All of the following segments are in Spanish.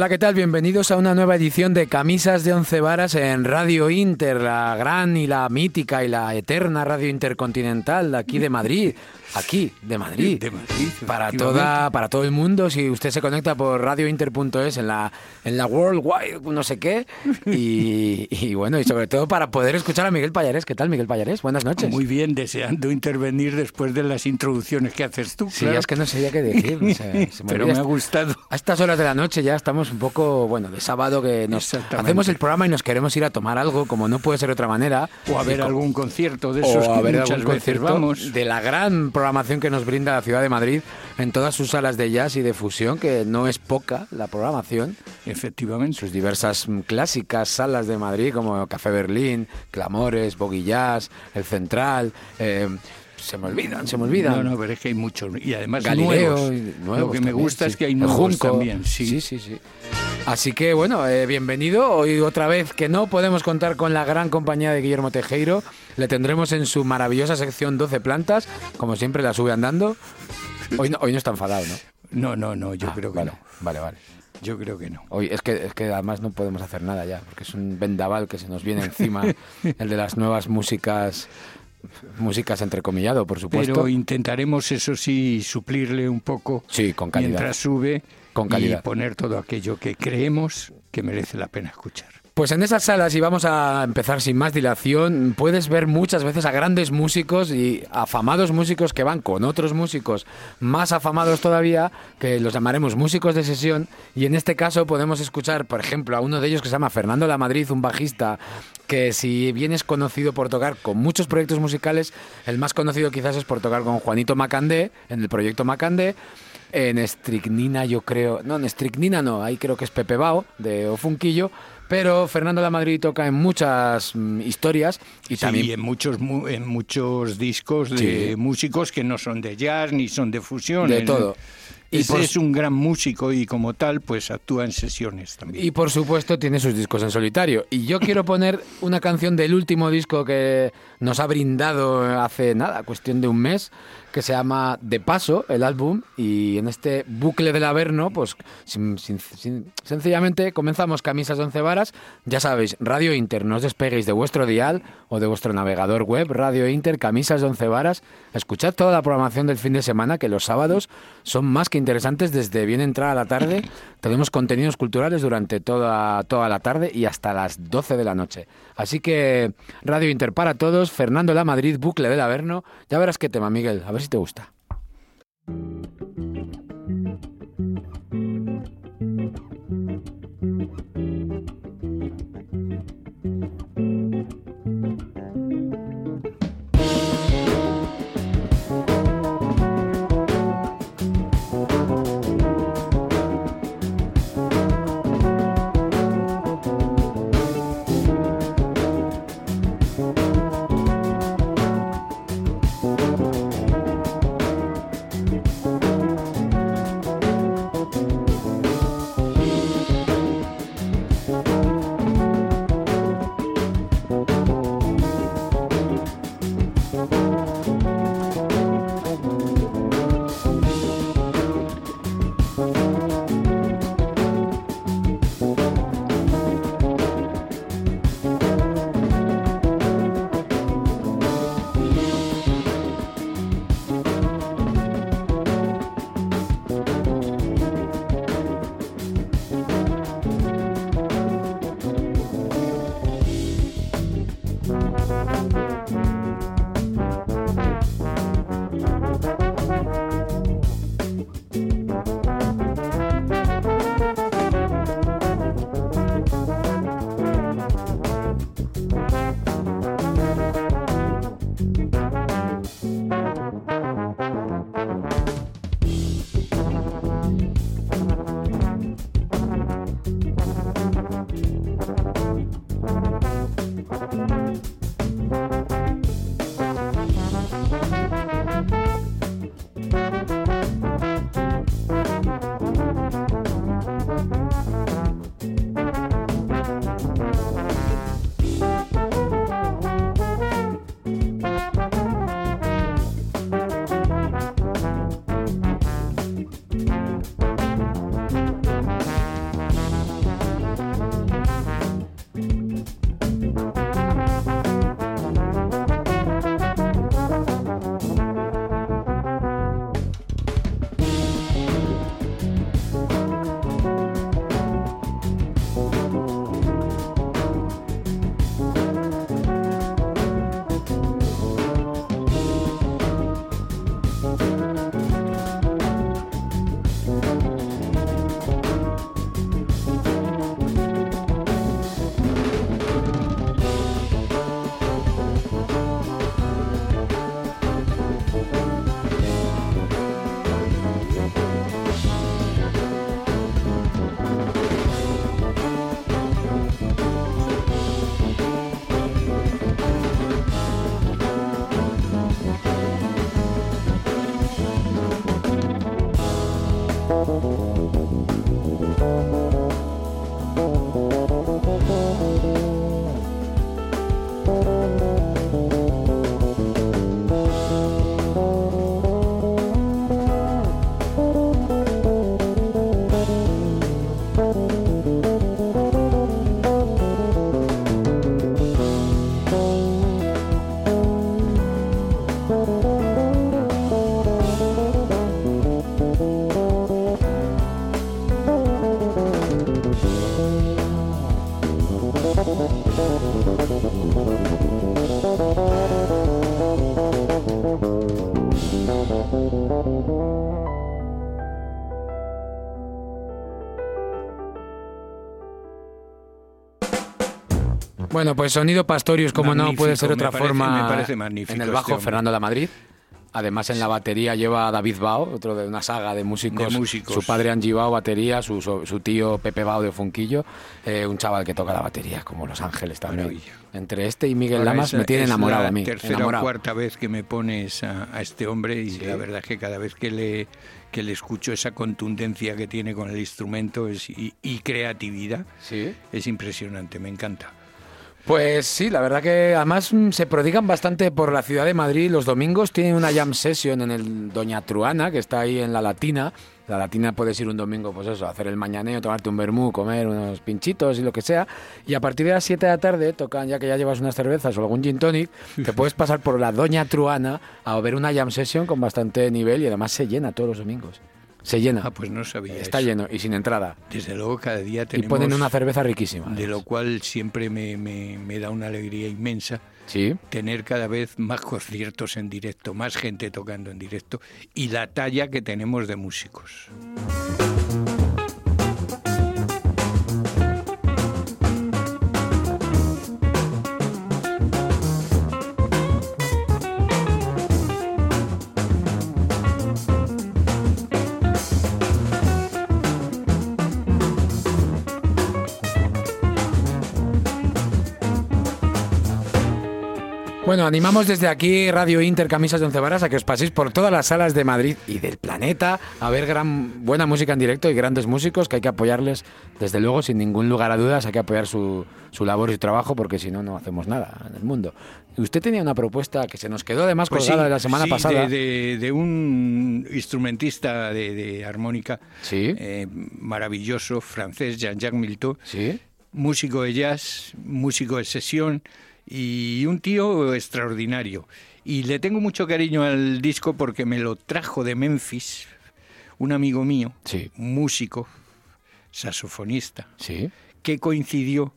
Hola, ¿qué tal? Bienvenidos a una nueva edición de Camisas de Once Varas en Radio Inter, la gran y la mítica y la eterna Radio Intercontinental de aquí de Madrid aquí, de Madrid. De Madrid. Para, toda, para todo el mundo, si usted se conecta por radiointer.es en la, en la World Wide, no sé qué. Y, bueno, y sobre todo para poder escuchar a Miguel Payares. ¿Qué tal, Miguel Payares? Buenas noches. Muy bien, deseando intervenir después de las introducciones que haces tú. Sí, es que no sabía qué decir. Pero me ha gustado. A estas horas de la noche ya estamos un poco, bueno, de sábado que nos hacemos el programa y nos queremos ir a tomar algo, como no puede ser de otra manera. O a ver algún concierto de esos o a ver algún concierto vamos. De la gran programación que nos brinda la ciudad de Madrid en todas sus salas de jazz y de fusión, que no es poca la programación. Efectivamente. Sus diversas clásicas salas de Madrid, como Café Berlín, Clamores, Jazz, El Central. Eh, se me olvidan, se me olvidan. No, no, pero es que hay muchos. Y además Galileo, nuevos. Lo que me gusta es que hay nuevos también. Sí, sí, sí. Así que bueno, eh, bienvenido. Hoy otra vez que no podemos contar con la gran compañía de Guillermo Tejero. Le tendremos en su maravillosa sección 12 plantas, como siempre la sube andando. Hoy no, hoy no está enfadado, ¿no? No, no, no, yo ah, creo que vale, no. Vale, vale. Yo creo que no. Hoy es que, es que además no podemos hacer nada ya, porque es un vendaval que se nos viene encima, el de las nuevas músicas músicas entrecomillado, por supuesto. Pero intentaremos, eso sí, suplirle un poco sí, con calidad. mientras sube con calidad. y poner todo aquello que creemos que merece la pena escuchar. Pues en esas salas, y vamos a empezar sin más dilación, puedes ver muchas veces a grandes músicos y afamados músicos que van con otros músicos más afamados todavía, que los llamaremos músicos de sesión, y en este caso podemos escuchar, por ejemplo, a uno de ellos que se llama Fernando La Madrid, un bajista que si bien es conocido por tocar con muchos proyectos musicales, el más conocido quizás es por tocar con Juanito Macandé, en el proyecto Macandé, en Estricnina yo creo, no, en Estricnina no, ahí creo que es Pepe Bao, de Ofunquillo, pero Fernando La Madrid toca en muchas mm, historias y también en muchos en muchos discos de músicos que no son de jazz ni son de fusión. De todo. Y es un gran músico y como tal, pues actúa en sesiones también. Y por supuesto tiene sus discos en solitario. Y yo quiero poner una canción del último disco que nos ha brindado hace nada, cuestión de un mes, que se llama De Paso, el álbum, y en este bucle del Averno, pues sencillamente comenzamos Camisas de Once Varas. Ya sabéis, Radio Inter, no os despeguéis de vuestro dial o de vuestro navegador web, Radio Inter, Camisas de Once Varas. Escuchad toda la programación del fin de semana, que los sábados son más que interesantes desde bien entrada la tarde. Tenemos contenidos culturales durante toda, toda la tarde y hasta las 12 de la noche. Así que Radio Inter para todos, Fernando La Madrid, bucle del Averno. Ya verás qué tema, Miguel. A ver si te gusta. Bueno, pues sonido Pastorius, como no puede ser otra me parece- forma. me parece magnífico En el este bajo, hombre. Fernando La Madrid. Además, en la batería lleva a David Bao, otro de una saga de músicos. De músicos. Su padre Angie Bao, batería, su, su, su tío Pepe Bao de Funquillo, eh, un chaval que toca la batería, como Los Ángeles también. Maravilla. Entre este y Miguel Ahora Lamas me tiene enamorado a mí. tercera enamorado. o cuarta vez que me pones a, a este hombre y la verdad es que cada vez que le, que le escucho esa contundencia que tiene con el instrumento es, y, y creatividad Sí. es impresionante, me encanta. Pues sí, la verdad que además mm, se prodigan bastante por la ciudad de Madrid. Los domingos tienen una jam session en el Doña Truana, que está ahí en la Latina. La Latina puedes ir un domingo, pues eso, hacer el mañaneo, tomarte un vermú, comer unos pinchitos y lo que sea. Y a partir de las 7 de la tarde tocan, ya que ya llevas unas cervezas o algún gin tonic, te puedes pasar por la Doña Truana a ver una jam session con bastante nivel y además se llena todos los domingos. Se llena. Ah, pues no sabía Está eso. lleno y sin entrada. Desde luego cada día Y tenemos... ponen una cerveza riquísima. De lo cual siempre me, me- me da una alegría inmensa Sí. tener cada vez más conciertos en directo, más gente tocando en directo y la talla que tenemos de músicos. Bueno, animamos desde aquí Radio Inter Camisas de Once Varas a que os paséis por todas las salas de Madrid y del planeta a ver gran buena música en directo y grandes músicos que hay que apoyarles, desde luego, sin ningún lugar a dudas, hay que apoyar su, su labor y su trabajo porque si no, no hacemos nada en el mundo. Usted tenía una propuesta que se nos quedó además Pues colgada sí, de la semana sí, pasada. De, de- de un instrumentista de, de armónica Sí. eh, maravilloso, francés, Jean-Jacques Milteau, Sí. músico de jazz, músico de sesión y un tío extraordinario. Y le tengo mucho cariño al disco porque me lo trajo de Memphis un amigo mío, Sí. músico, saxofonista, Sí. que coincidió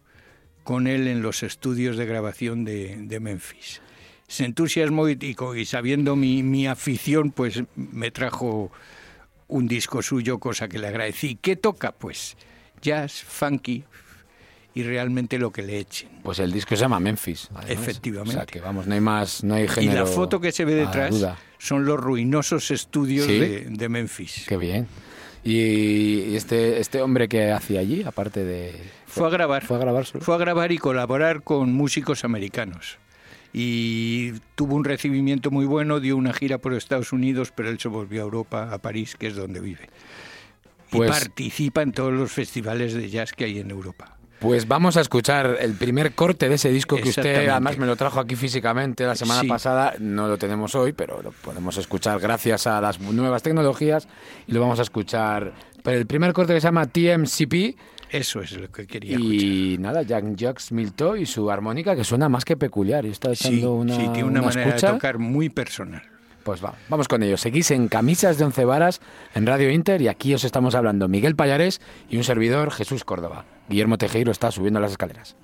con él en los estudios de grabación de, de Memphis. Se entusiasmó y, y sabiendo mi, mi afición, pues me trajo un disco suyo, cosa que le agradecí. ¿Qué toca? Pues jazz, funky y realmente lo que le echen. Pues el disco se llama Memphis. además. Efectivamente. O sea que vamos, no hay más, no hay Y género. la foto que se ve detrás son los ruinosos estudios ¿Sí? de, de Memphis. Qué bien. Y este, este hombre que hacía allí, aparte de... Fue a grabar. Fue a grabar solo. Fue a grabar y colaborar con músicos americanos. Y tuvo un recibimiento muy bueno, dio una gira por Estados Unidos, pero él se volvió a Europa, a París, que es donde vive. Pues- y participa en todos los festivales de jazz que hay en Europa. Pues vamos a escuchar el primer corte de ese disco que usted además me lo trajo aquí físicamente la semana Sí. pasada. No lo tenemos hoy, pero lo podemos escuchar gracias a las nuevas tecnologías y lo vamos a escuchar. Pero el primer corte que se llama TMCP Eso es lo que quería escuchar. y nada, Jack Jacques Milto y su armónica que suena más que peculiar. Y está echando Sí, una, sí, tiene una, una manera escucha. de tocar muy personal. Pues va, vamos con ello. Seguís en Camisas de Once Varas en Radio Inter y aquí os estamos hablando Miguel Payares y un servidor Jesús Córdoba. Guillermo Tejero está subiendo las escaleras.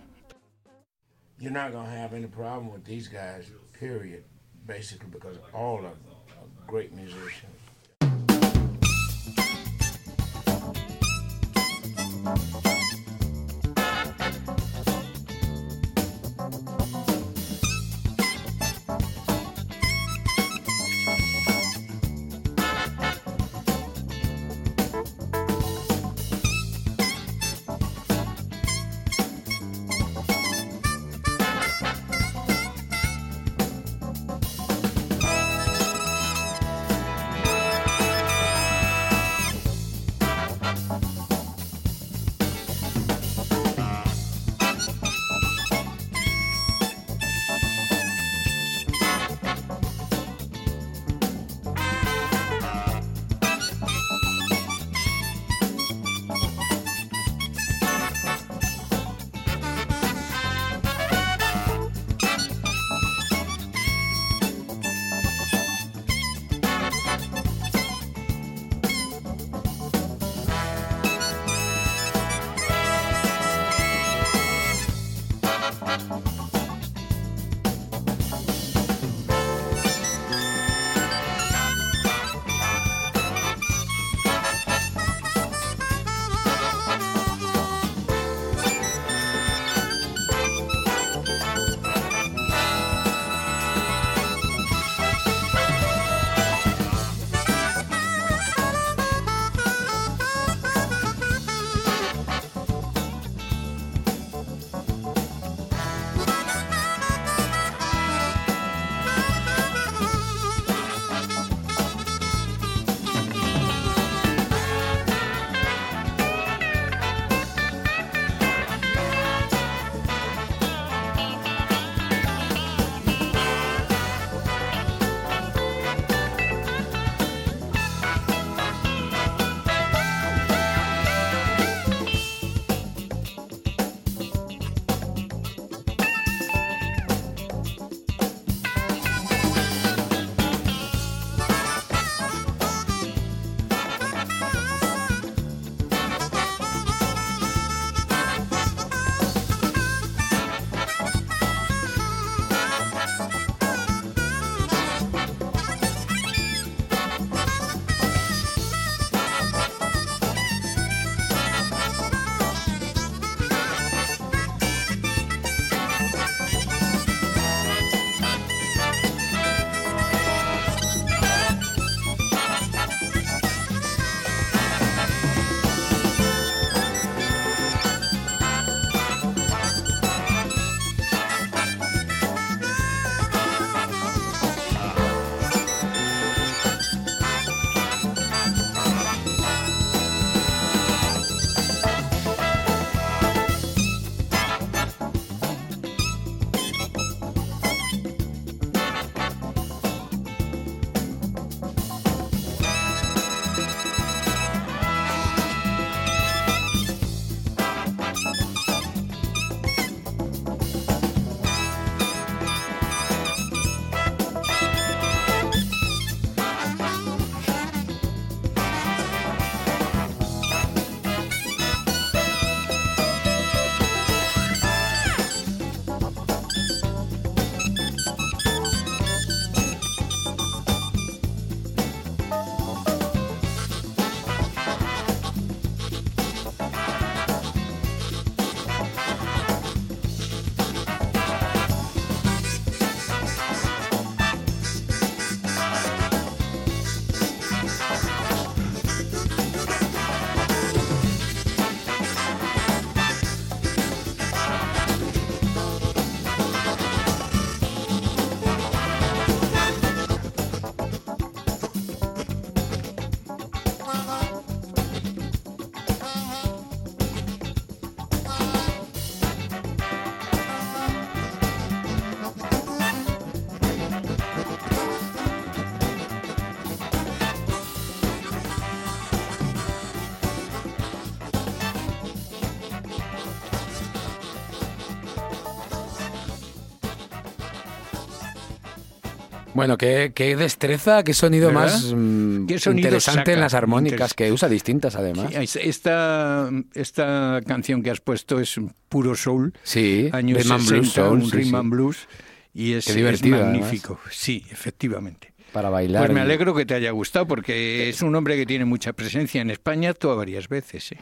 Bueno, qué, qué destreza, qué sonido ¿Verdad? más mm, ¿Qué sonido interesante saca? en las armónicas, que usa distintas además. Sí, esta, esta canción que has puesto es puro soul, Sí, años rhythm and 60, blues, soul, un rhythm and blues, y es, Qué es divertido, magnífico. Sí, efectivamente. Para bailar. Pues me alegro que te haya gustado, porque es un hombre que tiene mucha presencia en España, actúa varias veces. ¿eh?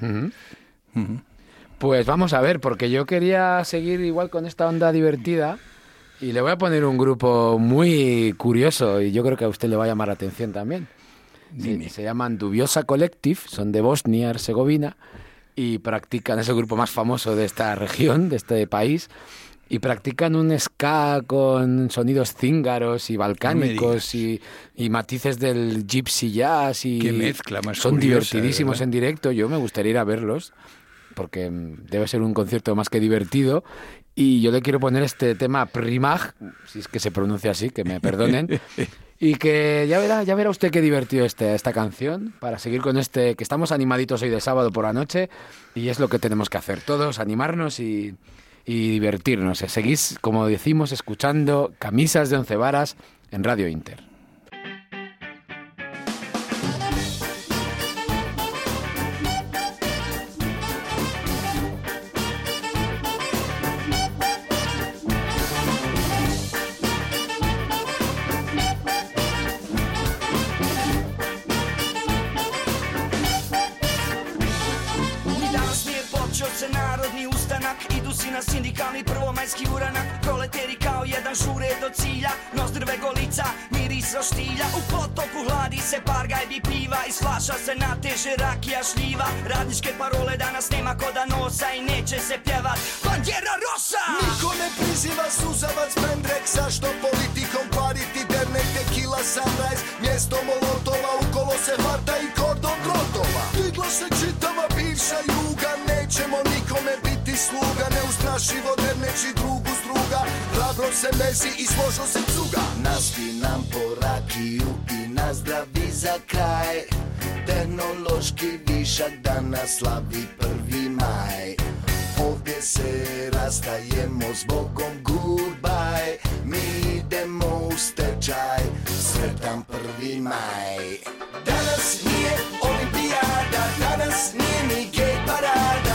Pues vamos a ver, porque yo quería seguir igual con esta onda divertida y le voy a poner un grupo muy curioso y yo creo que a usted le va a llamar la atención también. Se, Dime. se llaman Dubiosa Collective, son de Bosnia Herzegovina y practican, es el grupo más famoso de esta región, de este país, y practican un ska con sonidos cíngaros y balcánicos y, y matices del gypsy jazz y Qué mezcla más son curiosa, divertidísimos ¿verdad? en directo. Yo me gustaría ir a verlos porque mm, debe ser un concierto más que divertido. Y yo le quiero poner este tema Primag, si es que se pronuncia así, que me perdonen. Y que ya verá, ya verá usted qué divertido este, esta canción, para seguir con este, que estamos animaditos hoy de sábado por la noche, y es lo que tenemos que hacer, todos animarnos y, y divertirnos. Seguís, como decimos, escuchando Camisas de Once Varas en Radio Inter. Iz flaša se nateže rakija šljiva Radničke parole danas nema koda nosa I neće se pjevat. Bandjera Rosa! Niko ne priziva suzavac Pendrek Zašto politikom kvariti dernek Tequila sunrise Mjesto molotova Ukolo se hvata i kordon grotova. Digla se čitava bivša juga Nećemo nikome biti sluga Neustrašivo derneći drugu s druga. Hrabro se mezi i složo se cuga. Naspi nam po rakiju i nazdravi za kraj. Tehnološki višak danas slavi prvi maj. Ovdje se rastajemo s Bogom goodbye Mi idemo u stečaj. Sretan prvi maj. Danas nije olimpijada Danas nije ni gej parada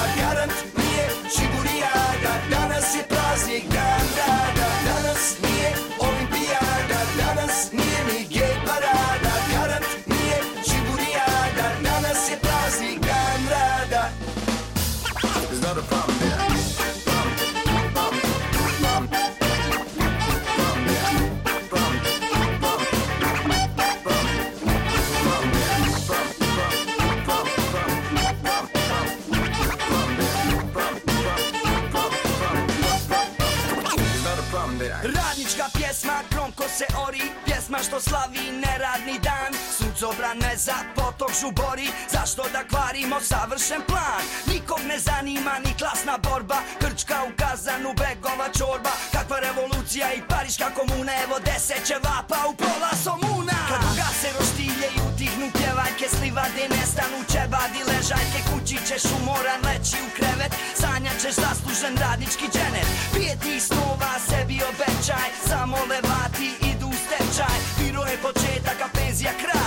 potok žubori Zašto da kvarimo savršen plan? Nikog ne zanima ni klasna borba Krčka u kazanu, begova čorba. Kakva revolucija i pariška komuna Evo deset će vapa u pola somuna. Kad ugase roštilje i utihnu pjevajke Slivade nestanu ćebadi ležaljke Kući ćeš umoran leći u krevet. Sanjat ćeš zaslužen radnički dženet. Prije tih snova sebi obećaj Samo levati idu u stečaj. Biro je početak, a penzija kraj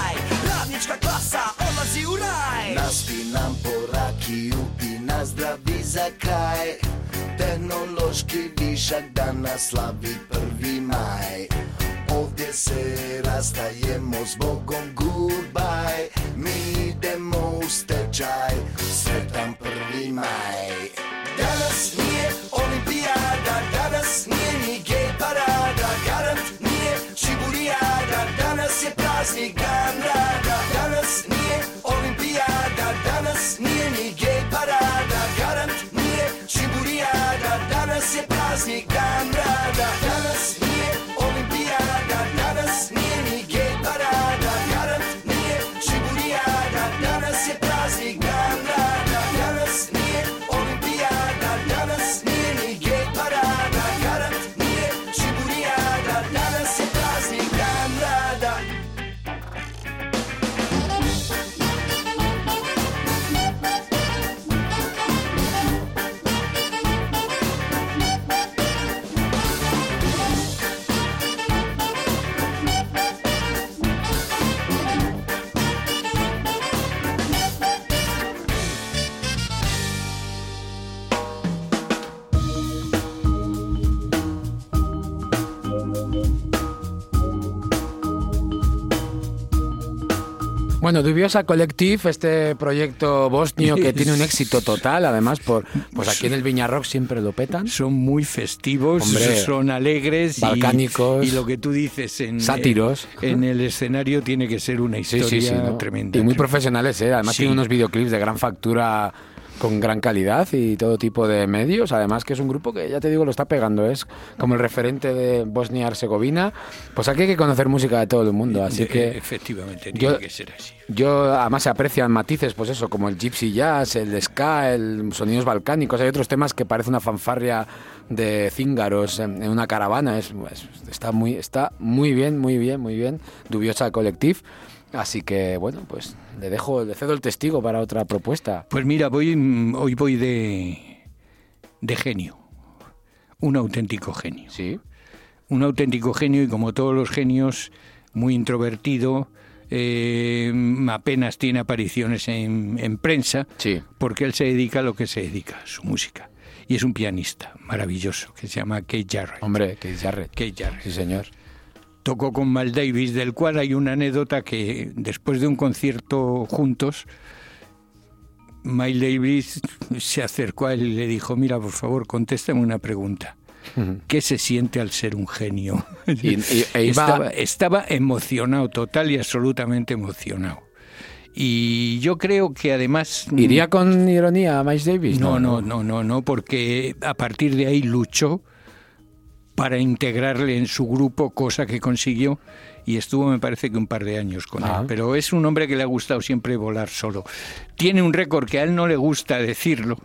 Naspi nam po rakiju i nazdravi za kraj. Tehnološki višak danas slavi prvi maj. Ovdje se rastajemo s Bogom goodbye Mi idemo u stečaj, sretan prvi maj. Danas nije olimpijada, danas nije ni gej parada. Garant nije čibulijada, danas je praznik Bueno, Dubiosa Collective, este proyecto bosnio que tiene un éxito total, además, por pues aquí en el Viña Rock siempre lo petan. Son muy festivos, Hombre, son alegres, y- balcánicos, y, lo que tú dices en sátiros. en el escenario tiene que ser una Sí, historia sí, sí. ¿no? tremenda. Y muy profesionales, ¿eh? Además Sí. tiene unos videoclips de gran factura con gran calidad y todo tipo de medios. Además que es un grupo que, ya te digo, lo está pegando. Es como el referente de Bosnia-Herzegovina. Pues aquí hay que conocer música de todo el mundo. Así De- que efectivamente yo- tiene que ser así. yo, además se aprecian matices, pues eso, como el gypsy jazz, el ska, el sonidos balcánicos. Hay otros temas que parece una fanfarria de cíngaros en, en una caravana. Es, es- está muy, está muy bien, muy bien, muy bien. Dubiosa Collective. Así que bueno, pues le dejo, le cedo el testigo para otra propuesta. Pues mira, voy mm, hoy voy de de genio. Un auténtico genio. Sí. un auténtico genio y como todos los genios, muy introvertido, eh, apenas tiene apariciones en, en prensa, Sí. porque él se dedica a lo que se dedica, su música. Y es un pianista maravilloso que se llama Keith Jarrett. Hombre, que Jarrett. Keith Jarrett. Sí, señor. Tocó con Mal Davis, del cual hay una anécdota que después de un concierto juntos, Miles Davis se acercó a él y le dijo, mira, por favor, contéstame una pregunta. ¿Qué se siente al ser un genio? Y- y- e estaba, estaba emocionado, total y absolutamente emocionado. Y yo creo que además... ¿Iría con ironía a Miles Davis? No, no, no, no, no, porque a partir de ahí luchó para integrarle en su grupo, cosa que consiguió, y estuvo, me parece que un par de años con Ah. él. Pero es un hombre que le ha gustado siempre volar solo. Tiene un récord que a él no le gusta decirlo,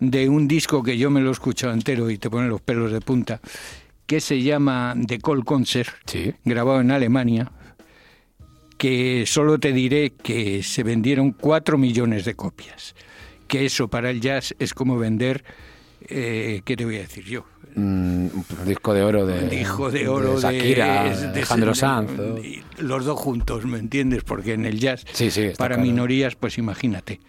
de un disco que yo me lo he escuchado entero y te pone los pelos de punta, que se llama The Call Concert, Sí. grabado en Alemania, que solo te diré que se vendieron cuatro millones de copias. Que eso para el jazz es como vender, eh, ¿qué te voy a decir yo? Mm, un disco de oro de, hijo de oro de, Shakira, de- de- Alejandro Sanz. los dos juntos, ¿me entiendes? Porque en el jazz, Sí, sí, está para claro. minorías, pues imagínate.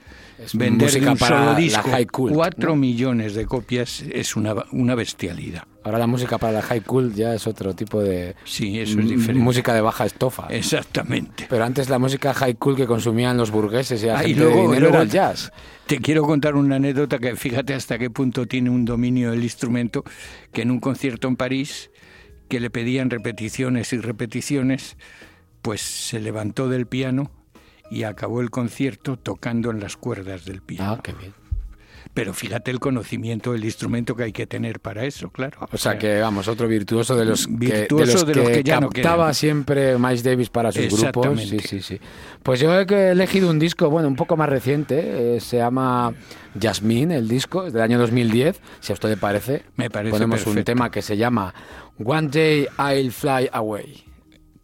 Es Vender un para solo la disco high cuatro ¿no? millones de copias es una, una bestialidad. Ahora la música para la high cool ya es otro tipo de Sí, eso es diferente. música de baja estofa. Exactamente. Pero antes la música high cool que consumían los burgueses y la Ah, y luego- de dinero luego era el jazz. Te quiero contar una anécdota que fíjate hasta qué punto tiene un dominio del instrumento, que en un concierto en París, que le pedían repeticiones y repeticiones, pues se levantó del piano y acabó el concierto tocando en las cuerdas del piano. Ah, qué bien. Pero fíjate el conocimiento del instrumento que hay que tener para eso, claro. O sea que, vamos, otro virtuoso de los que, Virtuoso de los de los que ya no captaba quedan. siempre Miles Davis para sus grupos. Sí, sí, sí. Pues yo he que- elegido un disco, bueno, un poco más reciente, eh, se llama Jasmine, el disco, es del año 2010, si a usted le parece. Me parece Ponemos un tema que se llama One Day I'll Fly Away.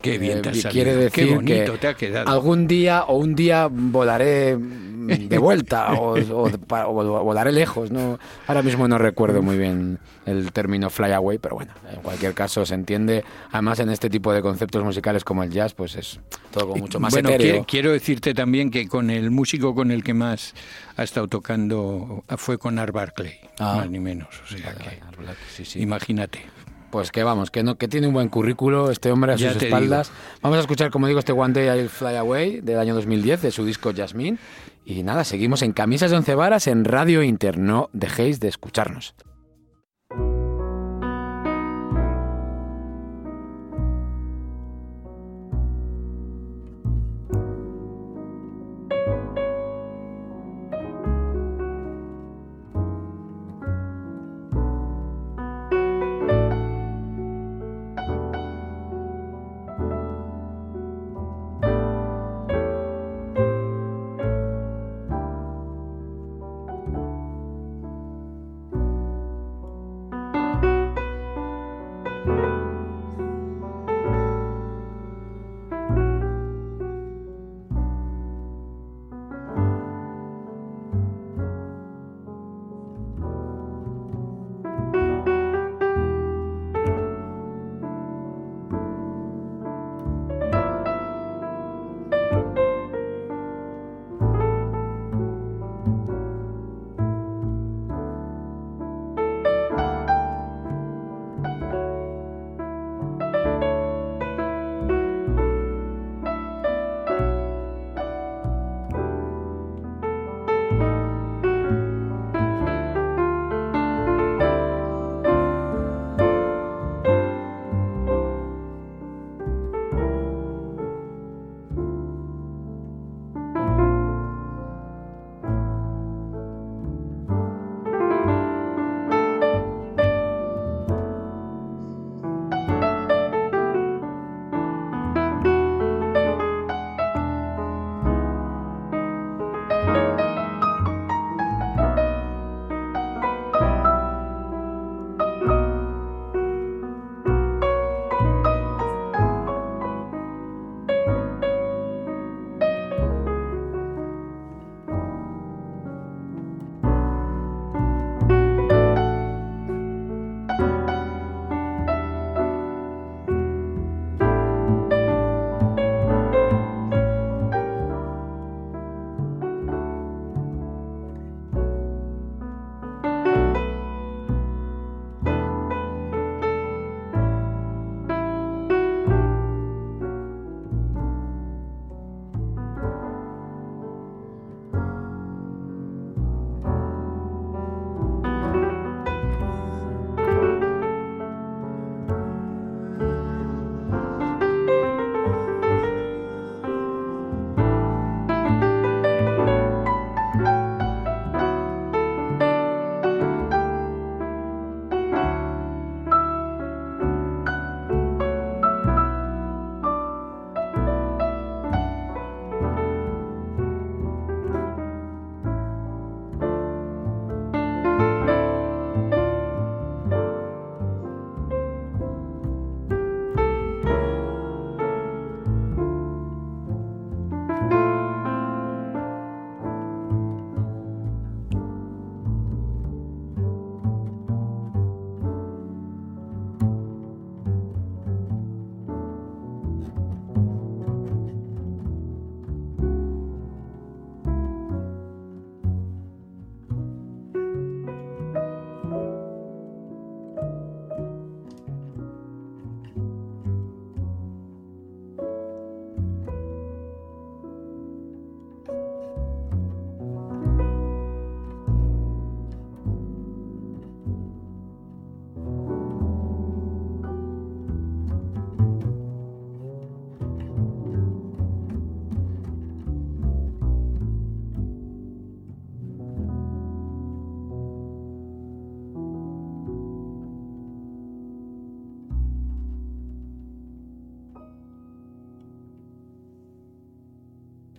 Qué bien te ha Eh, salido. quiere decir Qué bonito que te ha quedado. algún día o un día volaré de vuelta o, o o volaré lejos. ¿no? Ahora mismo no recuerdo muy bien el término fly away, pero bueno, en cualquier caso se entiende. Además, en este tipo de conceptos musicales como el jazz, pues es todo como mucho más bueno, etéreo. quiero decirte también que con el músico con el que más ha estado tocando fue con Art Barclay, Ah. más ni menos. O sea que, Sí, sí. imagínate. Pues que vamos, que, no, que tiene un buen currículo este hombre a Ya sus espaldas. Vamos a escuchar, como digo, este One Day I'll Fly Away del año 2010 de su disco Jasmine. Y nada, seguimos en Camisas de Once Varas en Radio Inter. No dejéis de escucharnos.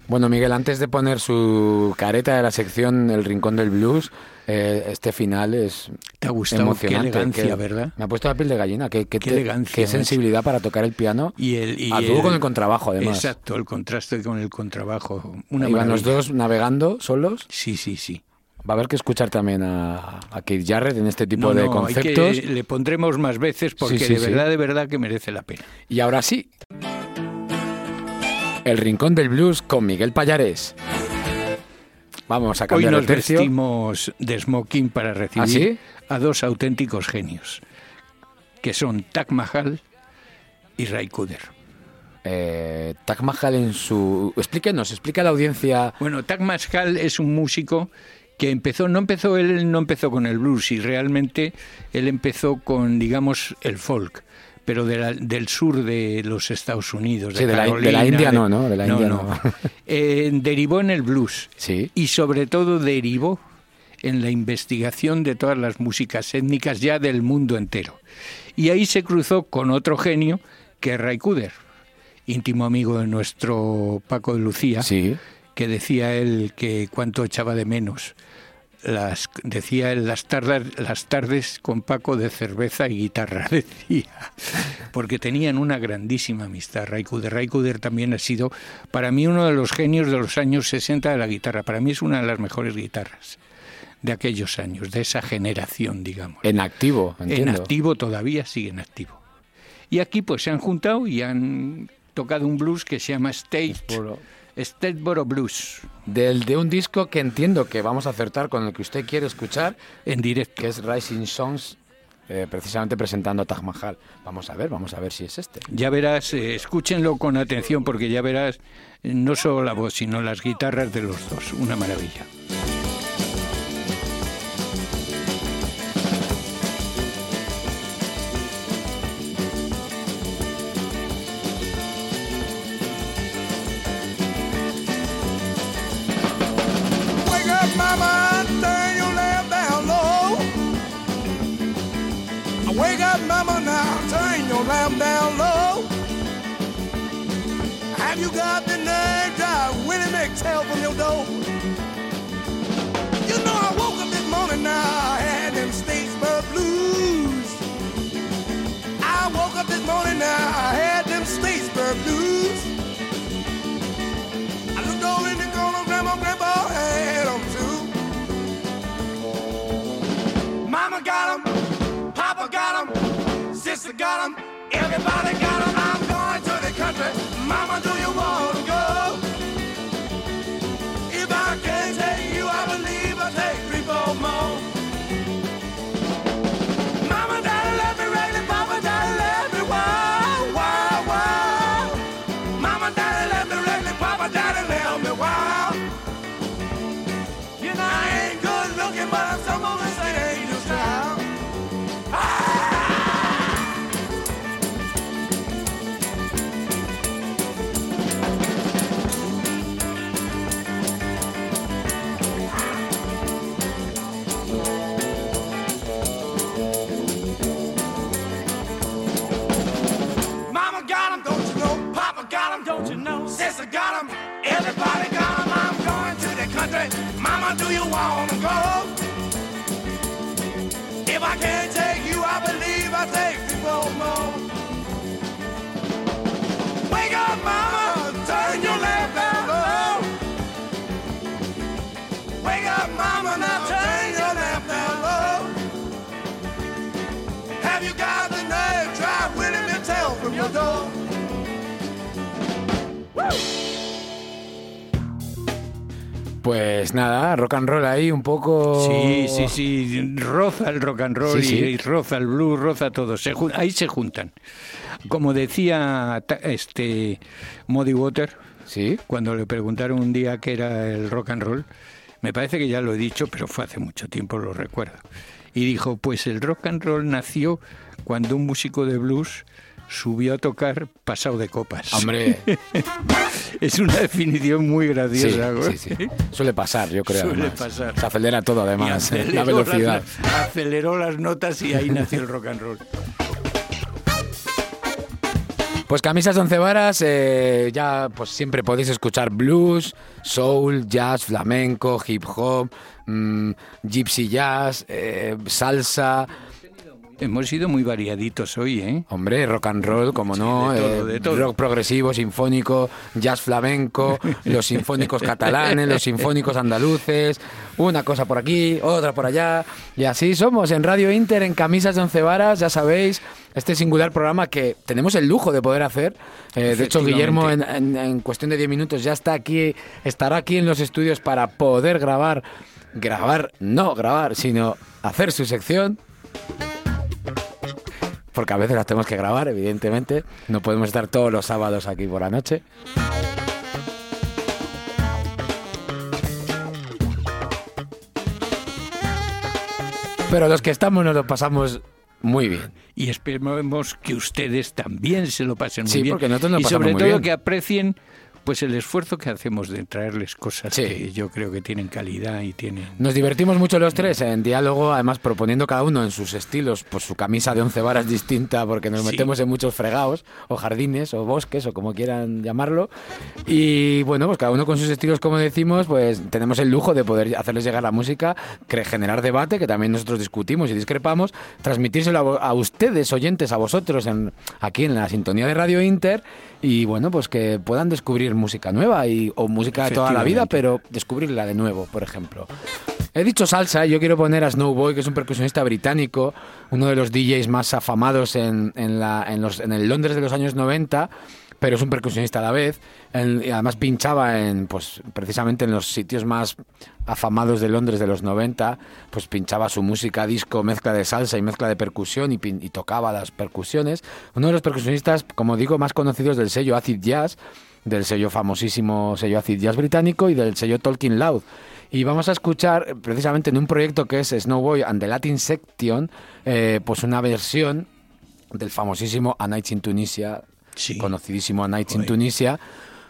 Bueno, Miguel, antes de poner su careta de la sección El Rincón del Blues, eh, este final es ¿Te ha gustado? emocionante. Qué elegancia, que- ¿verdad? Me ha puesto la piel de gallina. Qué, qué Qué te- elegancia, qué sensibilidad para tocar el piano. Y el, y a dúo con el contrabajo, además. Exacto, el contraste con el contrabajo. Una Iban los dos navegando solos. Sí, sí, sí. Va a haber que escuchar también a, a Keith Jarrett en este tipo No, de no, hay que- conceptos. le pondremos más veces porque Sí, sí, de sí. verdad, de verdad que merece la pena. Y ahora sí. El Rincón del Blues con Miguel Payares. Vamos a Hoy cambiar nos el tercio. vestimos de smoking para recibir ¿Ah, sí? a dos auténticos genios, que son Tak Mahal y Ray Kuder. Eh, Taj Mahal en su... Explíquenos, explica a la audiencia... Bueno, Tak Mahal es un músico que empezó, no empezó él, no empezó con el blues y realmente él empezó con, digamos, el folk, pero de la- del sur de los Estados Unidos. Sí, de la- de la Carolina, India no, ¿no? De la India no. Eh, derivó en el blues Sí. y sobre todo derivó en la investigación de todas las músicas étnicas ya del mundo entero. Y ahí se cruzó con otro genio que es Ray Kuder, íntimo amigo de nuestro Paco de Lucía Sí. que decía él que cuánto echaba de menos. Las, decía él las tardes, las tardes con Paco de cerveza y guitarra, decía, porque tenían una grandísima amistad. Ray Kuder. Ray Kuder también ha sido para mí uno de los genios de los años 60 de la guitarra. Para mí es una de las mejores guitarras de aquellos años, de esa generación, digamos. En activo, En activo todavía sigue en activo. Y aquí pues se han juntado y han tocado un blues que se llama State, Stateboro Blues, Del, de un disco que entiendo que vamos a acertar con el que usted quiere escuchar, en directo. que es Rising Songs, eh, precisamente presentando a Taj Mahal. Vamos a ver, vamos a ver si es este. Ya verás, eh, escúchenlo con atención porque ya verás eh, no solo la voz, sino las guitarras de los dos. Una maravilla. Wake up, mama, now turn your lamp down low. Have you got the nerve to Willie McTell from your door? You know I woke up this morning now, I had them Statesboro blues. I woke up this morning now, I had them Statesboro blues. Everybody don't you know? Sister got 'em, everybody got 'em. I'm going to the country. Mama, do you wanna go? If I can't take you, I believe I take people more. Wake up, mama, turn your lamp down low. Wake up, mama, now turn your lamp down low. Have you got the nerve? Drive Willie McTell from your door. Pues nada, rock and roll ahí un poco... Sí, sí, sí, roza el rock and roll. Sí, sí. y roza el blues, roza todo. Se ahí se juntan. Como decía este Muddy Water, Sí. cuando le preguntaron un día qué era el rock and roll, me parece que ya lo he dicho, pero fue hace mucho tiempo, lo recuerdo. Y dijo, pues el rock and roll nació cuando un músico de blues subió a tocar pasado de copas. Hombre, Es una definición muy sí, graciosa. ¿no? sí, sí. Suele pasar, yo creo. Suele además. pasar. Se acelera todo, además, ¿eh? aceleró la velocidad. las- aceleró las notas y ahí nació el rock and roll. Pues camisas once varas, eh, ya pues siempre podéis escuchar blues, soul, jazz, flamenco, hip hop, mm, gypsy jazz, eh, salsa. Hemos sido muy variaditos hoy, ¿eh? Hombre, rock and roll, como no, de todo, eh, de todo. rock progresivo, sinfónico, jazz flamenco, los sinfónicos catalanes, los sinfónicos andaluces, una cosa por aquí, otra por allá, y así somos en Radio Inter, en Camisas de Once Varas, ya sabéis, este singular programa que tenemos el lujo de poder hacer. Eh, de hecho, Guillermo en, en- en cuestión de 10 minutos ya está aquí, estará aquí en los estudios para poder grabar, grabar, no grabar, sino hacer su sección porque a veces las tenemos que grabar, evidentemente. No podemos estar todos los sábados aquí por la noche. Pero los que estamos nos lo pasamos muy bien. Y esperemos que ustedes también se lo pasen muy Sí, bien. porque nosotros nos y pasamos sobre todo bien. que aprecien pues el esfuerzo que hacemos de traerles cosas Sí. que yo creo que tienen calidad y tienen... Nos divertimos mucho los tres en diálogo, además proponiendo cada uno en sus estilos, pues su camisa de once varas distinta, porque nos Sí. metemos en muchos fregados, o jardines, o bosques, o como quieran llamarlo. Y bueno, pues cada uno con sus estilos, como decimos, pues tenemos el lujo de poder hacerles llegar la música, generar debate, que también nosotros discutimos y discrepamos, transmitírselo a, a ustedes, oyentes, a vosotros, en, aquí en la sintonía de Radio Inter, y bueno, pues que puedan descubrir música nueva y, o música de toda la vida, pero descubrirla de nuevo, por ejemplo. He dicho salsa, yo quiero poner a Snowboy, que es un percusionista británico, uno de los DJs más afamados en, en, la- en los- en el Londres de los años 90, pero es un percusionista a la vez. Y además pinchaba en, pues, precisamente en los sitios más afamados de Londres de los 90, pues pinchaba su música, disco, mezcla de salsa y mezcla de percusión y, tocaba las percusiones. Uno de los percusionistas, como digo, más conocidos del sello Acid Jazz, del sello famosísimo sello Acid Jazz británico y del sello Talking Loud. Y vamos a escuchar precisamente en un proyecto que es Snowboy and the Latin Section, eh, pues una versión del famosísimo A Night in Tunisia, Sí. conocidísimo A Night in Joder. Tunisia.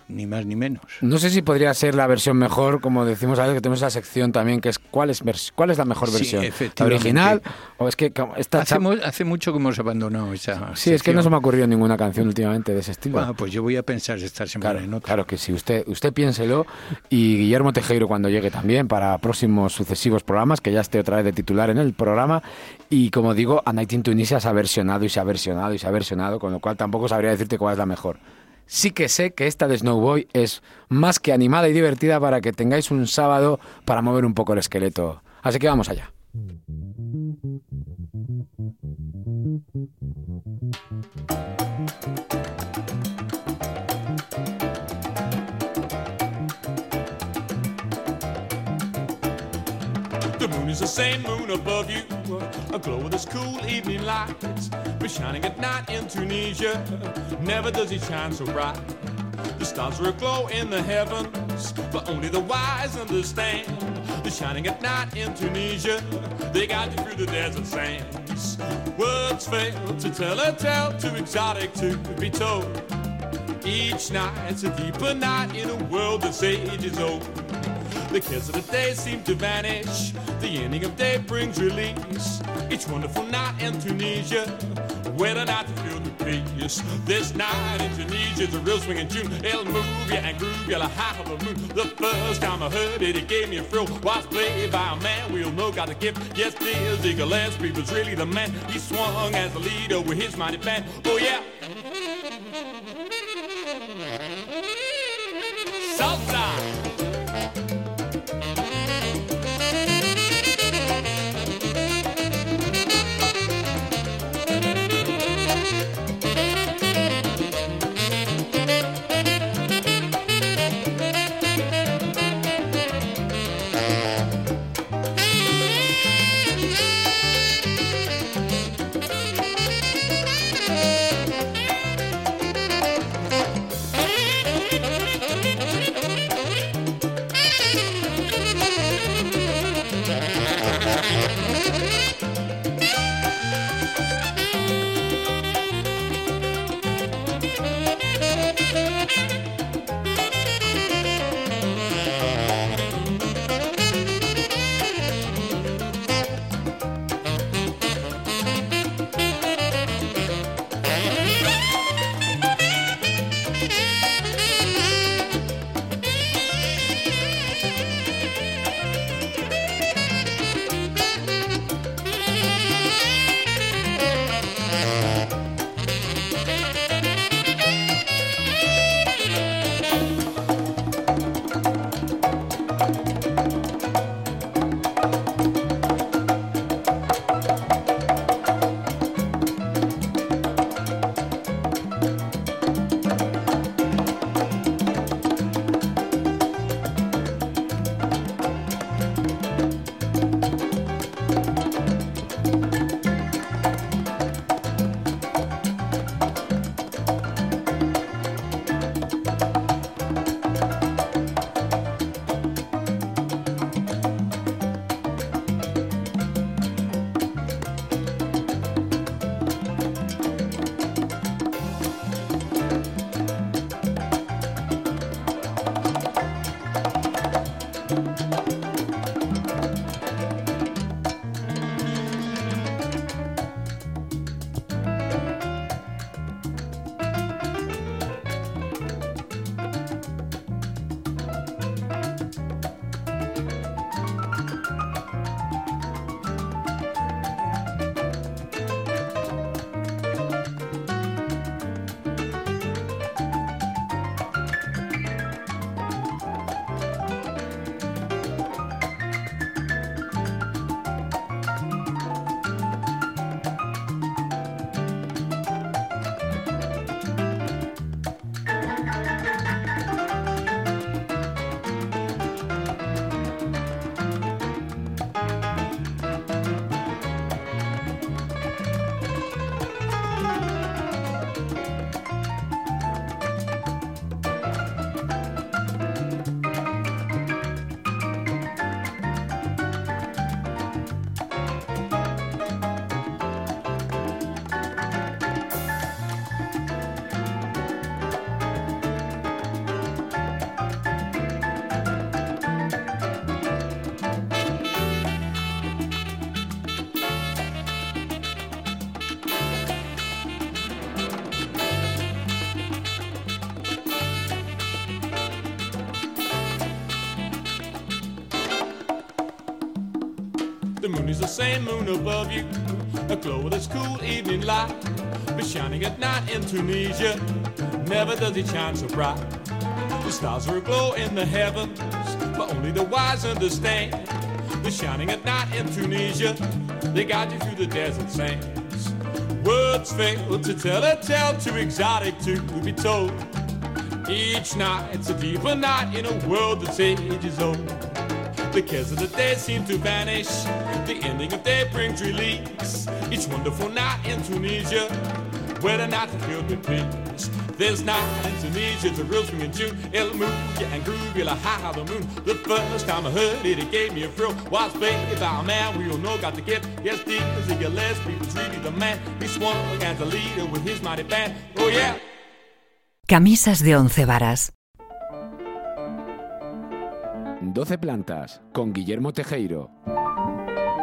Ni más ni menos. No sé si podría ser la versión mejor, como decimos a veces que tenemos esa sección también, que es cuál es, cuál es la mejor Sí, versión. ¿La efectivamente. original? ¿O es que esta Hace, chap- mu- hace mucho que hemos abandonado esa Sí, es que no se me ha ocurrido ninguna canción últimamente de ese estilo. Ah, pues yo voy a pensar esta semana Claro, en otra. claro que sí, usted, usted piénselo y Guillermo Tejero cuando llegue también para próximos sucesivos programas, que ya esté otra vez de titular en el programa. Y como digo, A Night in Tunisia se ha versionado y se ha versionado y se ha versionado, con lo cual tampoco sabría decirte cuál es la mejor. Sí que sé que esta de Snowboy es más que animada y divertida para que tengáis un sábado para mover un poco el esqueleto. Así que vamos allá. Aglow with its cool evening lights. But shining at night in Tunisia, never does it shine so bright. The stars are aglow in the heavens, but only the wise understand. The shining at night in Tunisia, they guide you through the desert sands. Words fail to tell a tale too exotic to be told. Each night's a deeper night in a world that's ages old. The cares of the day seem to vanish. The ending of day brings release. Each wonderful night in Tunisia, where the night to feel the peace. This night in Tunisia's a real swing in June. It'll move you and groove you like half of a moon. The first time I heard it, it gave me a thrill. Was played by a man we'll know got a gift. Yes, Dizzy Gillespie was really the man. He swung as the leader with his mighty band. Oh yeah. Salsa. Same moon above you, aglow with its cool evening light. But shining at night in Tunisia, never does it shine so bright. The stars are aglow in the heavens, but only the wise understand. The shining at night in Tunisia, they guide you through the desert sands. Words fail to tell a tale too exotic to be told. Each night it's a deeper night in a world that's ages old. The cares of the day seem to vanish. The ending of day brings release. Each wonderful night in Tunisia, where the nights are filled with peace. There's night in Tunisia, it's a real swing in June. It'll move you and groove you like high the moon. The first time I heard it, it gave me a thrill. Was played by a man we all know got the gift. Yes, Dizzy Gillespie was really the man. He swung as a leader with his mighty band. Oh yeah. Camisas de once varas. 12 plantas con Guillermo Tejeiro.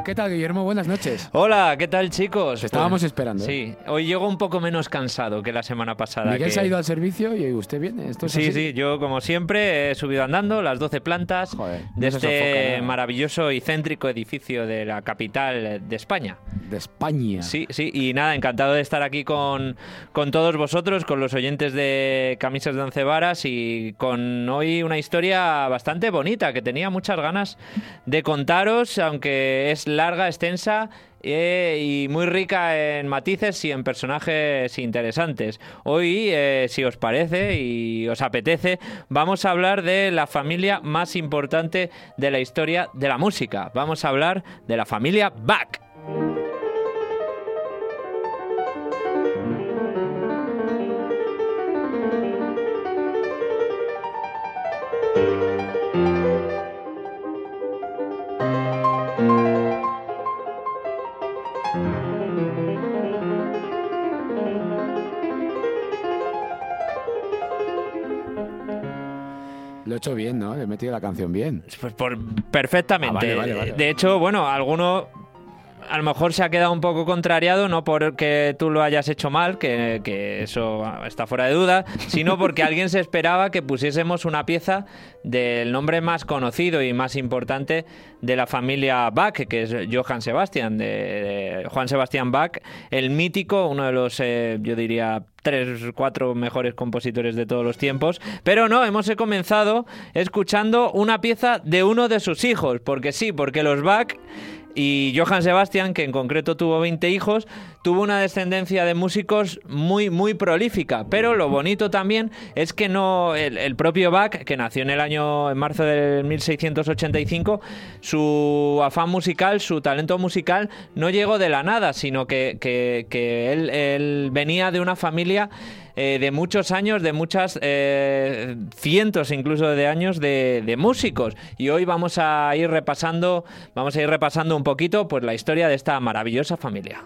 ¿Qué tal, Guillermo? Buenas noches. Hola, ¿qué tal chicos? Te estábamos Pues, esperando, ¿eh? Sí, hoy llego un poco menos cansado que la semana pasada. Miguel que- se ha ido al servicio y usted viene. ¿Esto es Sí, así? sí, yo como siempre he subido andando las 12 plantas Joder, de no se sofoca este maravilloso y céntrico edificio de la capital de España. De España. Sí, sí, y nada, encantado de estar aquí con, con todos vosotros, con los oyentes de Camisas de Once Varas y con hoy una historia bastante bonita que tenía muchas ganas de contaros, aunque es larga, extensa eh, y muy rica en matices y en personajes interesantes. Hoy, eh, si os parece y os apetece, vamos a hablar de la familia más importante de la historia de la música. Vamos a hablar de la familia Bach. Metido la canción bien. Pues por, perfectamente. Ah, vale, vale, vale. De hecho, bueno, alguno a lo mejor se ha quedado un poco contrariado, no porque tú lo hayas hecho mal, que, que eso está fuera de duda, sino porque alguien se esperaba que pusiésemos una pieza del nombre más conocido y más importante de la familia Bach, que es Johann Sebastian, de, de Juan Sebastián Bach, el mítico, uno de los, eh, yo diría, tres, cuatro mejores compositores de todos los tiempos. Pero no, hemos comenzado escuchando una pieza de uno de sus hijos, porque sí, porque los Bach y Johann Sebastian, que en concreto tuvo 20 hijos, tuvo una descendencia de músicos muy, muy prolífica. Pero lo bonito también es que no el, propio Bach, que nació en el año, en marzo del 1685, su afán musical, su talento musical, no llegó de la nada, sino que, que- que él venía de una familia eh, de muchos años, de muchas eh, cientos incluso de años de, de, músicos. Y hoy vamos a ir repasando, vamos a ir repasando un poquito pues, la historia de esta maravillosa familia.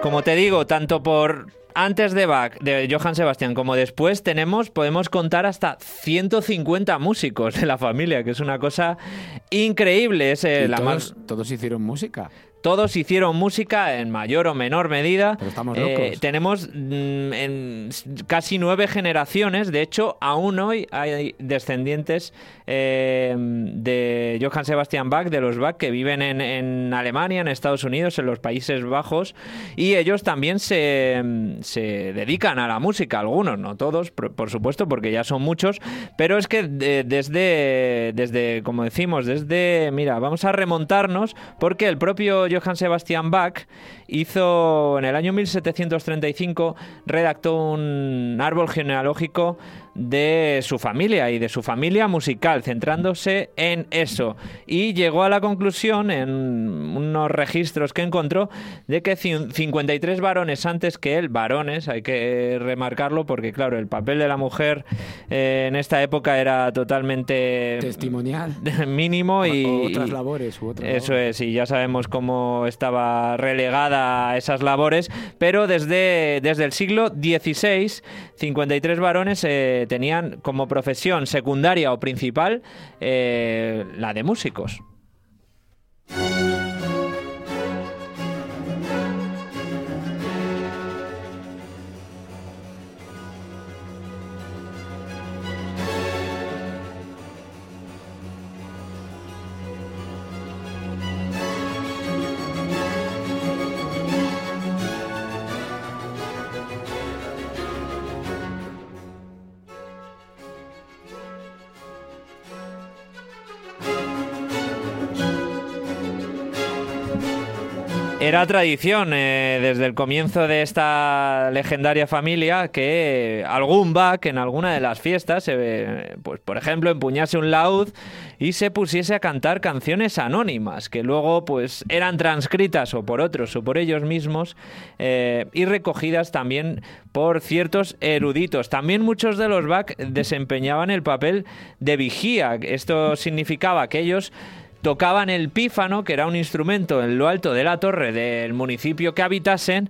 Como te digo, tanto por antes de Bach, de Johann Sebastian, como después tenemos, podemos contar hasta 150 músicos de la familia, que es una cosa increíble. Es eh, Y la todos, más todos hicieron música. Todos hicieron música en mayor o menor medida. Pero estamos Eh, locos. tenemos mm, en casi nueve generaciones. De hecho, aún hoy hay descendientes eh, de Johann Sebastian Bach, de los Bach, que viven en, en Alemania, en Estados Unidos, en los Países Bajos. Y ellos también se, se dedican a la música, algunos, no todos, por, por supuesto, porque ya son muchos. Pero es que de- desde, desde, como decimos, desde, mira, vamos a remontarnos, porque el propio Johann Sebastian Bach hizo en el año 1735, redactó un árbol genealógico de su familia y de su familia musical, centrándose en eso. Y llegó a la conclusión, en unos registros que encontró, de que cin- 53 varones antes que él, varones, hay que remarcarlo, porque claro, el papel de la mujer eh, en esta época era totalmente Testimonial. mínimo y... O- otras labores u otras eso labores. es, y ya sabemos cómo estaba relegada a esas labores, pero desde, desde el siglo XVI, 53 varones eh, tenían como profesión secundaria o principal eh, la de músicos. Era tradición eh, desde el comienzo de esta legendaria familia que algún Bach en alguna de las fiestas, eh, pues por ejemplo, empuñase un laúd y se pusiese a cantar canciones anónimas que luego pues eran transcritas o por otros o por ellos mismos eh, y recogidas también por ciertos eruditos. También muchos de los Bach desempeñaban el papel de vigía. Esto significaba que ellos tocaban el pífano, que era un instrumento en lo alto de la torre del municipio que habitasen,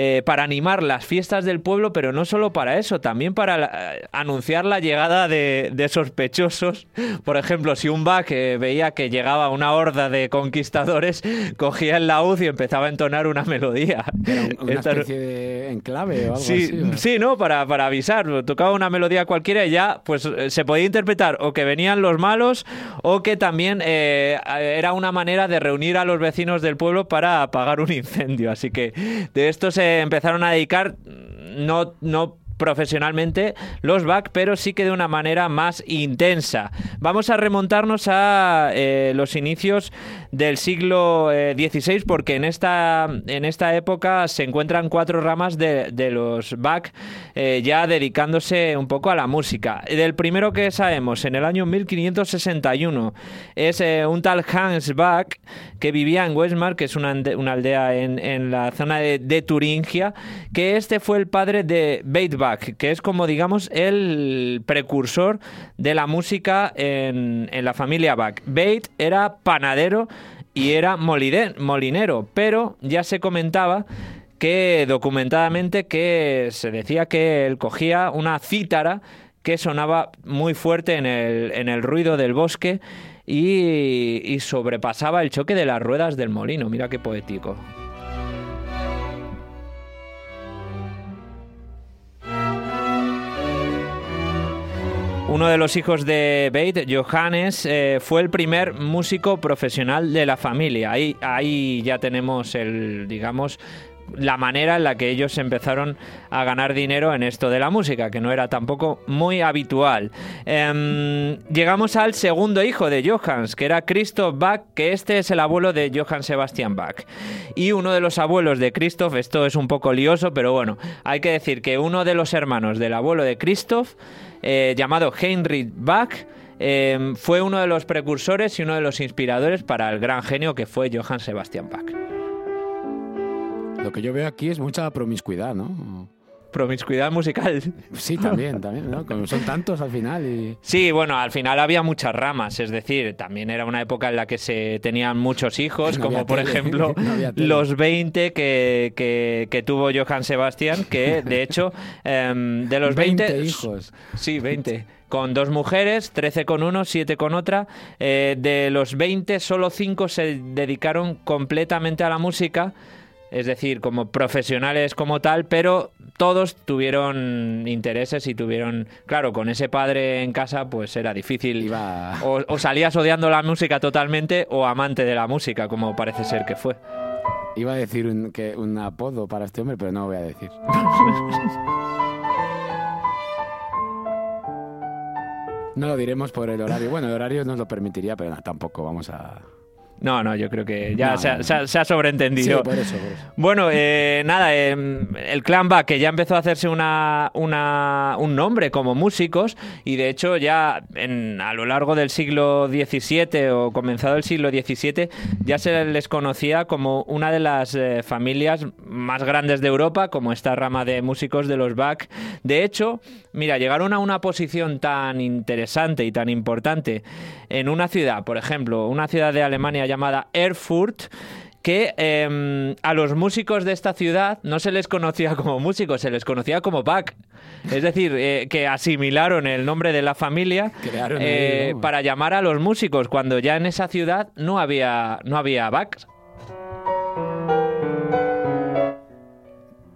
eh, para animar las fiestas del pueblo, pero no solo para eso, también para la- eh, anunciar la llegada de, de sospechosos. Por ejemplo, si un Bach eh, veía que llegaba una horda de conquistadores, cogía el laúd y empezaba a entonar una melodía. Era una Esta- especie de enclave o algo Sí, así. sí, ¿no? Para, para avisar. Tocaba una melodía cualquiera y ya, pues eh, se podía interpretar o que venían los malos o que también eh, era una manera de reunir a los vecinos del pueblo para apagar un incendio. Así que de esto se empezaron a dedicar, no, no profesionalmente los Bach, pero sí que de una manera más intensa. Vamos a remontarnos a eh, los inicios del siglo eh, XVI porque en esta, en esta época se encuentran cuatro ramas de, los Bach eh, ya dedicándose un poco a la música. Del primero que sabemos, en el año 1561, es eh, un tal Hans Bach que vivía en Weimar, que es una, una aldea en, en la zona de, de Turingia, que este fue el padre de Beit Bach, que es como digamos el precursor de la música en, en la familia Bach. Beit era panadero y era molinero, pero ya se comentaba que documentadamente que se decía que él cogía una cítara que sonaba muy fuerte en el, en el ruido del bosque y, y sobrepasaba el choque de las ruedas del molino. Mira qué poético. Uno de los hijos de Beit, Johannes, eh, fue el primer músico profesional de la familia. Ahí, ahí ya tenemos el, digamos, la manera en la que ellos empezaron a ganar dinero en esto de la música, que no era tampoco muy habitual. Em, llegamos al segundo hijo de Johannes, que era Christoph Bach, que este es el abuelo de Johann Sebastian Bach. Y uno de los abuelos de Christoph, esto es un poco lioso, pero bueno, hay que decir que uno de los hermanos del abuelo de Christoph, eh, llamado Heinrich Bach, eh, fue uno de los precursores y uno de los inspiradores para el gran genio que fue Johann Sebastian Bach. Lo que yo veo aquí es mucha promiscuidad, ¿no? Promiscuidad musical. Sí, también, también, ¿no? Como son tantos al final y... Sí, bueno, al final había muchas ramas, es decir, también era una época en la que se tenían muchos hijos, No como por tele, ejemplo no los 20 que, que- que tuvo Johann Sebastian, que de hecho, em, de los 20, 20 hijos. Sí, 20. Con dos mujeres, 13 con uno, 7 con otra. Eh, de los 20, solo 5 se dedicaron completamente a la música, es decir, como profesionales como tal, pero todos tuvieron intereses y tuvieron, claro, con ese padre en casa pues era difícil. Iba- O, o salías odiando la música totalmente o amante de la música, como parece ser que fue. Iba a decir un, que, un apodo para este hombre, pero no lo voy a decir. No lo diremos por el horario. Bueno, el horario nos lo permitiría, pero no, tampoco vamos a... No, no, yo creo que ya No, se, ha, se ha- se ha sobreentendido. Sí, por eso, por eso. Bueno, eh, nada, eh, el clan Bach, que ya empezó a hacerse una, una- un nombre como músicos, y de hecho ya en- a lo largo del siglo XVII o comenzado el siglo XVII, ya se les conocía como una de las eh, familias más grandes de Europa, como esta rama de músicos de los Bach. De hecho, mira, llegaron a una posición tan interesante y tan importante en una ciudad, por ejemplo, una ciudad de Alemania llamada Erfurt, que eh, a los músicos de esta ciudad no se les conocía como músicos, se les conocía como Bach. Es decir, eh, que asimilaron el nombre de la familia eh, para llamar a los músicos, cuando ya en esa ciudad no había, no había Bach.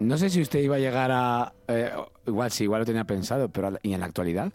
No sé si usted iba a llegar a... eh, igual sí, igual lo tenía pensado, pero ¿y en la actualidad?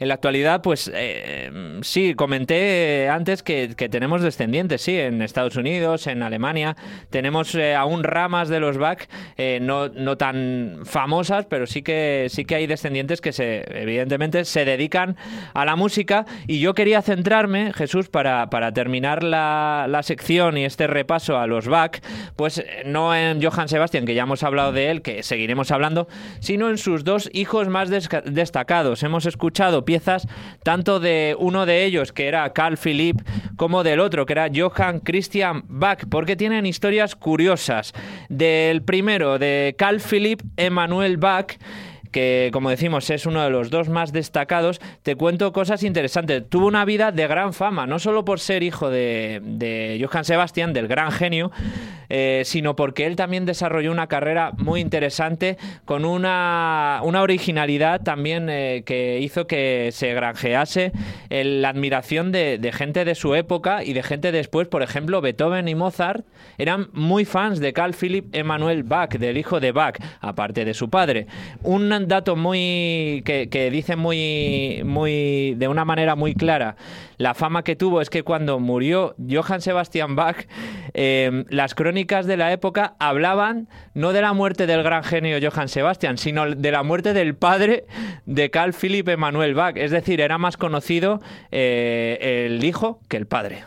En la actualidad, pues eh, sí, comenté antes que, tenemos descendientes, sí, en Estados Unidos, en Alemania. Tenemos eh, aún ramas de los Bach, eh, no, no tan famosas, pero sí que, sí que hay descendientes que se, evidentemente se dedican a la música. Y yo quería centrarme, Jesús, para, para terminar la, la sección y este repaso a los Bach, pues eh, no en Johann Sebastian, que ya hemos hablado de él, que seguiremos hablando, sino en sus dos hijos más destacados. Hemos escuchado piezas tanto de uno de ellos, que era Carl Philipp, como del otro, que era Johann Christian Bach, porque tienen historias curiosas. Del primero, de Carl Philipp Emanuel Bach, como decimos es uno de los dos más destacados, te cuento cosas interesantes. Tuvo una vida de gran fama, no solo por ser hijo de, Johann Sebastian, del gran genio, eh, sino porque él también desarrolló una carrera muy interesante con una, una originalidad también eh, que hizo que se granjease la admiración de, de gente de su época y de gente después, por ejemplo, Beethoven y Mozart eran muy fans de Carl Philipp Emanuel Bach, del hijo de Bach, aparte de su padre. Un dato muy que, dice muy, muy de una manera muy clara la fama que tuvo es que cuando murió Johann Sebastian Bach, eh, las crónicas de la época hablaban no de la muerte del gran genio Johann Sebastian, sino de la muerte del padre de Carl Philipp Emanuel Bach. Es decir, era más conocido eh, el hijo que el padre.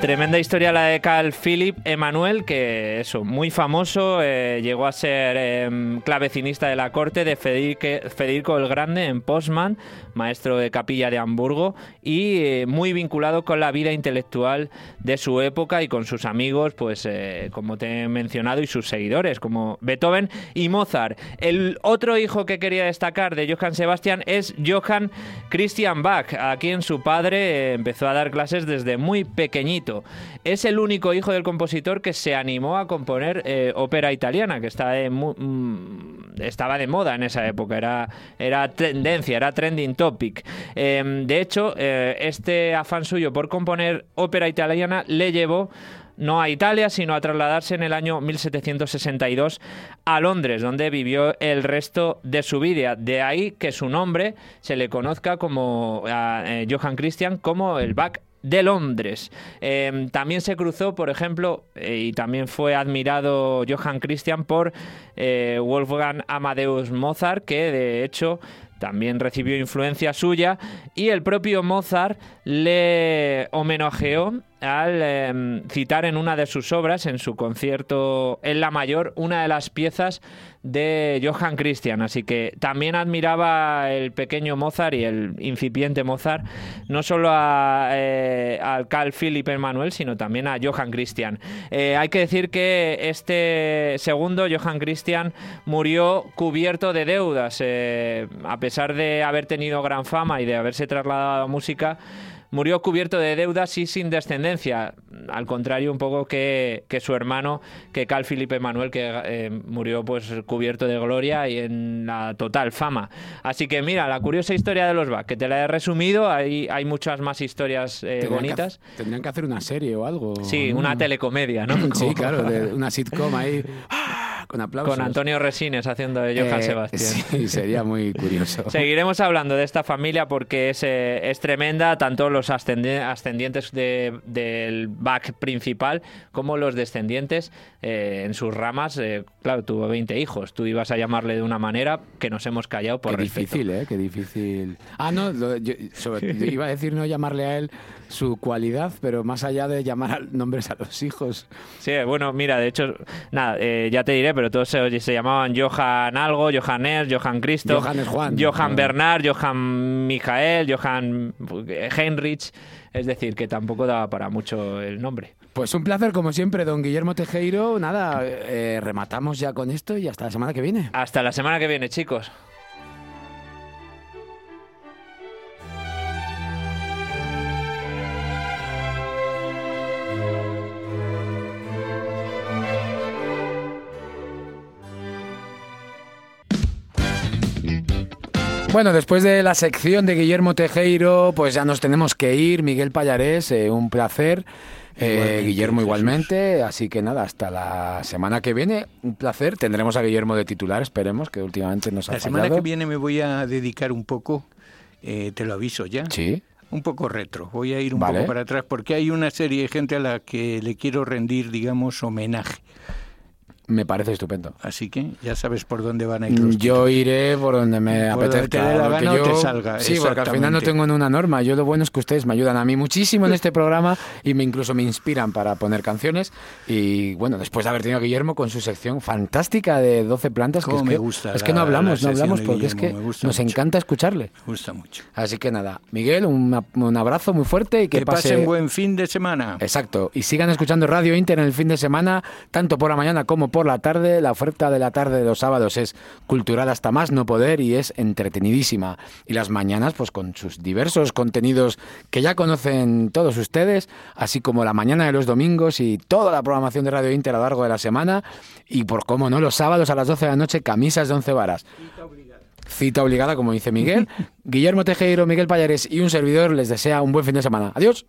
Tremenda historia la de Carl Philipp Emanuel, que eso, muy famoso, eh, llegó a ser eh, clavecinista de la corte de Federico el Grande en Postman, maestro de capilla de Hamburgo, y eh, muy vinculado con la vida intelectual de su época y con sus amigos, pues eh, como te he mencionado, y sus seguidores, como Beethoven y Mozart. El otro hijo que quería destacar de Johann Sebastian es Johann Christian Bach, a quien su padre eh, empezó a dar clases desde muy pequeñito. Es el único hijo del compositor que se animó a componer ópera italiana, que está mu- mm, estaba de moda en esa época, era, era tendencia, era trending topic. Eh, de hecho, eh, este afán suyo por componer ópera italiana le llevó no a Italia, sino a trasladarse en el año 1762 a Londres, donde vivió el resto de su vida. De ahí que su nombre se le conozca como a, eh, Johann Christian como el Bach de Londres. Eh, también se cruzó, por ejemplo, eh, y también fue admirado Johann Christian por eh, Wolfgang Amadeus Mozart, que de hecho también recibió influencia suya y el propio Mozart le homenajeó al eh, citar en una de sus obras, en su concierto en La Mayor, una de las piezas de Johann Christian. Así que también admiraba el pequeño Mozart y el incipiente Mozart, no solo eh, al Carl Philipp Emanuel, sino también a Johann Christian. Eh, hay que decir que este segundo, Johann Christian, murió cubierto de deudas. eh, a pesar de haber tenido gran fama y de haberse trasladado a música, murió cubierto de deudas y sin descendencia. Al contrario, un poco que, que su hermano, que Carl Philipp Emanuel, que eh, murió pues cubierto de gloria y en la total fama. Así que mira, la curiosa historia de los Bach, que te la he resumido, hay, hay muchas más historias eh, Tendrían bonitas. tendrían que hacer una serie o algo. Sí, una telecomedia, ¿no? Sí, Como- claro, de una sitcom ahí ¡ah! con aplausos. Con Antonio Resines haciendo de Johann Eh, Sebastián. Sí, sería muy curioso. Seguiremos hablando de esta familia porque es, eh, es tremenda, tanto los ascendi- ascendientes de- del back principal como los descendientes eh, en sus ramas. eh, claro, tuvo 20 hijos. Tú ibas a llamarle de una manera que nos hemos callado por Qué respeto. difícil, ¿eh? Qué difícil. Ah, no, lo- yo, sobre- yo iba a decir no llamarle a él su cualidad, pero más allá de llamar nombres a los hijos. Sí, bueno, mira, de hecho, nada, eh, ya te diré, pero todos se, se llamaban Johann algo, Johann Ernst, Johann Christoph, Johann es Juan. Johann Ah. Bernard, Johann Michael, Johann eh, Heinrich. Es decir, que tampoco daba para mucho el nombre. Pues un placer, como siempre, don Guillermo Tejeiro. Nada, eh, rematamos ya con esto y hasta la semana que viene. Hasta la semana que viene, chicos. Bueno, después de la sección de Guillermo Tejeiro, pues ya nos tenemos que ir. Miguel Payarés, eh, un placer. Eh, Igualmente, Guillermo Jesús. igualmente, así que nada, hasta la semana que viene, un placer. Tendremos a Guillermo de titular, esperemos, que últimamente nos ha La semana fallado. que viene me voy a dedicar un poco, eh, te lo aviso ya, Sí, un poco retro. Voy a ir un Vale. poco para atrás porque hay una serie de gente a la que le quiero rendir, digamos, homenaje. Me parece estupendo. Así que ya sabes por dónde van a ir los Yo iré por donde me Por donde apetezca. te dé la gana o yo- te salga, Sí, porque al final no tengo una norma. Yo lo bueno es que ustedes me ayudan a mí muchísimo en este programa y me incluso me inspiran para poner canciones. Y bueno, después de haber tenido a Guillermo con su sección fantástica de 12 plantas, que es me que, gusta es que no la- hablamos, la no hablamos porque es que nos mucho. encanta escucharle. Me gusta mucho. Así que nada, Miguel, un, un abrazo muy fuerte y que, Que, pase pasen buen fin de semana. Exacto. Y sigan escuchando Radio Inter en el fin de semana, tanto por la mañana como por la tarde. La oferta de la tarde de los sábados es cultural hasta más no poder y es entretenidísima. Y las mañanas, pues con sus diversos contenidos que ya conocen todos ustedes, así como la mañana de los domingos y toda la programación de Radio Inter a lo largo de la semana. Y por cómo no, los sábados a las 12 de la noche, camisas de 11 varas. Cita obligada, como dice Miguel. Guillermo Tejero, Miguel Payares y un servidor les desea un buen fin de semana. Adiós.